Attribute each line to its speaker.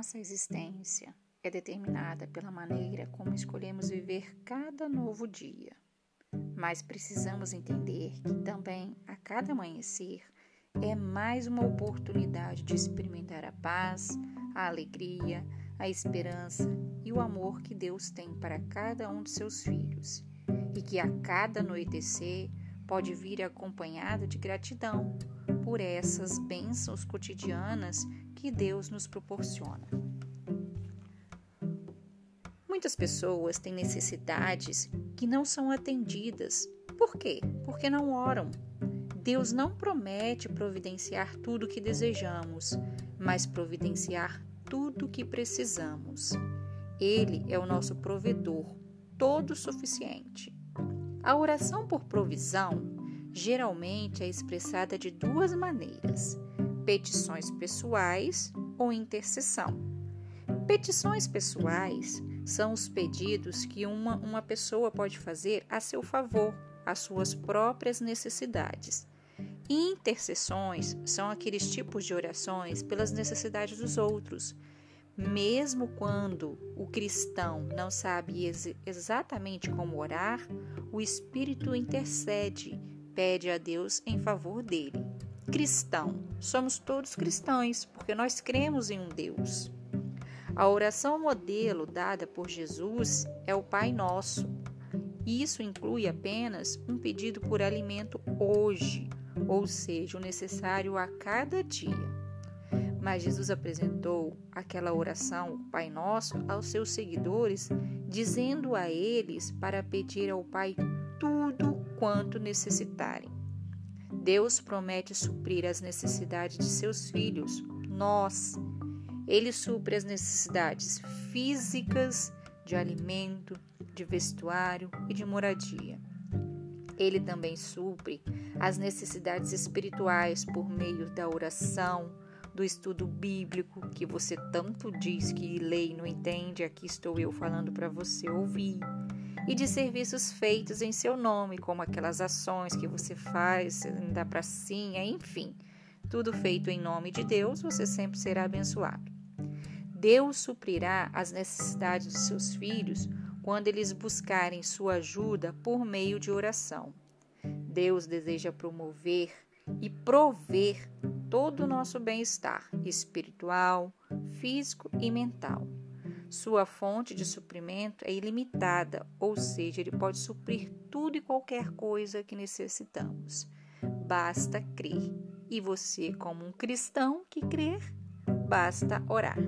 Speaker 1: Nossa existência é determinada pela maneira como escolhemos viver cada novo dia. Mas precisamos entender que também a cada amanhecer é mais uma oportunidade de experimentar a paz, a alegria, a esperança e o amor que Deus tem para cada um de seus filhos, e que a cada anoitecer pode vir acompanhado de gratidão por essas bênçãos cotidianas que Deus nos proporciona. Muitas pessoas têm necessidades que não são atendidas. Por quê? Porque não oram. Deus não promete providenciar tudo o que desejamos, mas providenciar tudo o que precisamos. Ele é o nosso provedor, todo suficiente. A oração por provisão geralmente é expressada de duas maneiras: petições pessoais ou intercessão. Petições pessoais são os pedidos que uma, uma pessoa pode fazer a seu favor, às suas próprias necessidades. Intercessões são aqueles tipos de orações pelas necessidades dos outros. Mesmo quando o cristão não sabe ex exatamente como orar, o Espírito intercede, pede a Deus em favor dele. Cristão, somos todos cristãos, porque nós cremos em um Deus. A oração modelo dada por Jesus é o Pai Nosso. Isso inclui apenas um pedido por alimento hoje, ou seja, o necessário a cada dia. Mas Jesus apresentou aquela oração, o Pai Nosso, aos seus seguidores, dizendo a eles para pedir ao Pai tudo quanto necessitarem. Deus promete suprir as necessidades de seus filhos, nós, ele supre as necessidades físicas de alimento, de vestuário e de moradia. Ele também supre as necessidades espirituais por meio da oração, do estudo bíblico, que você tanto diz que e não entende, aqui estou eu falando para você ouvir, e de serviços feitos em seu nome, como aquelas ações que você faz da pracinha, enfim, tudo feito em nome de Deus, você sempre será abençoado. Deus suprirá as necessidades dos seus filhos quando eles buscarem sua ajuda por meio de oração. Deus deseja promover e prover todo o nosso bem-estar espiritual, físico e mental. Sua fonte de suprimento é ilimitada, ou seja, ele pode suprir tudo e qualquer coisa que necessitamos. Basta crer. E você, como um cristão que crer, basta orar.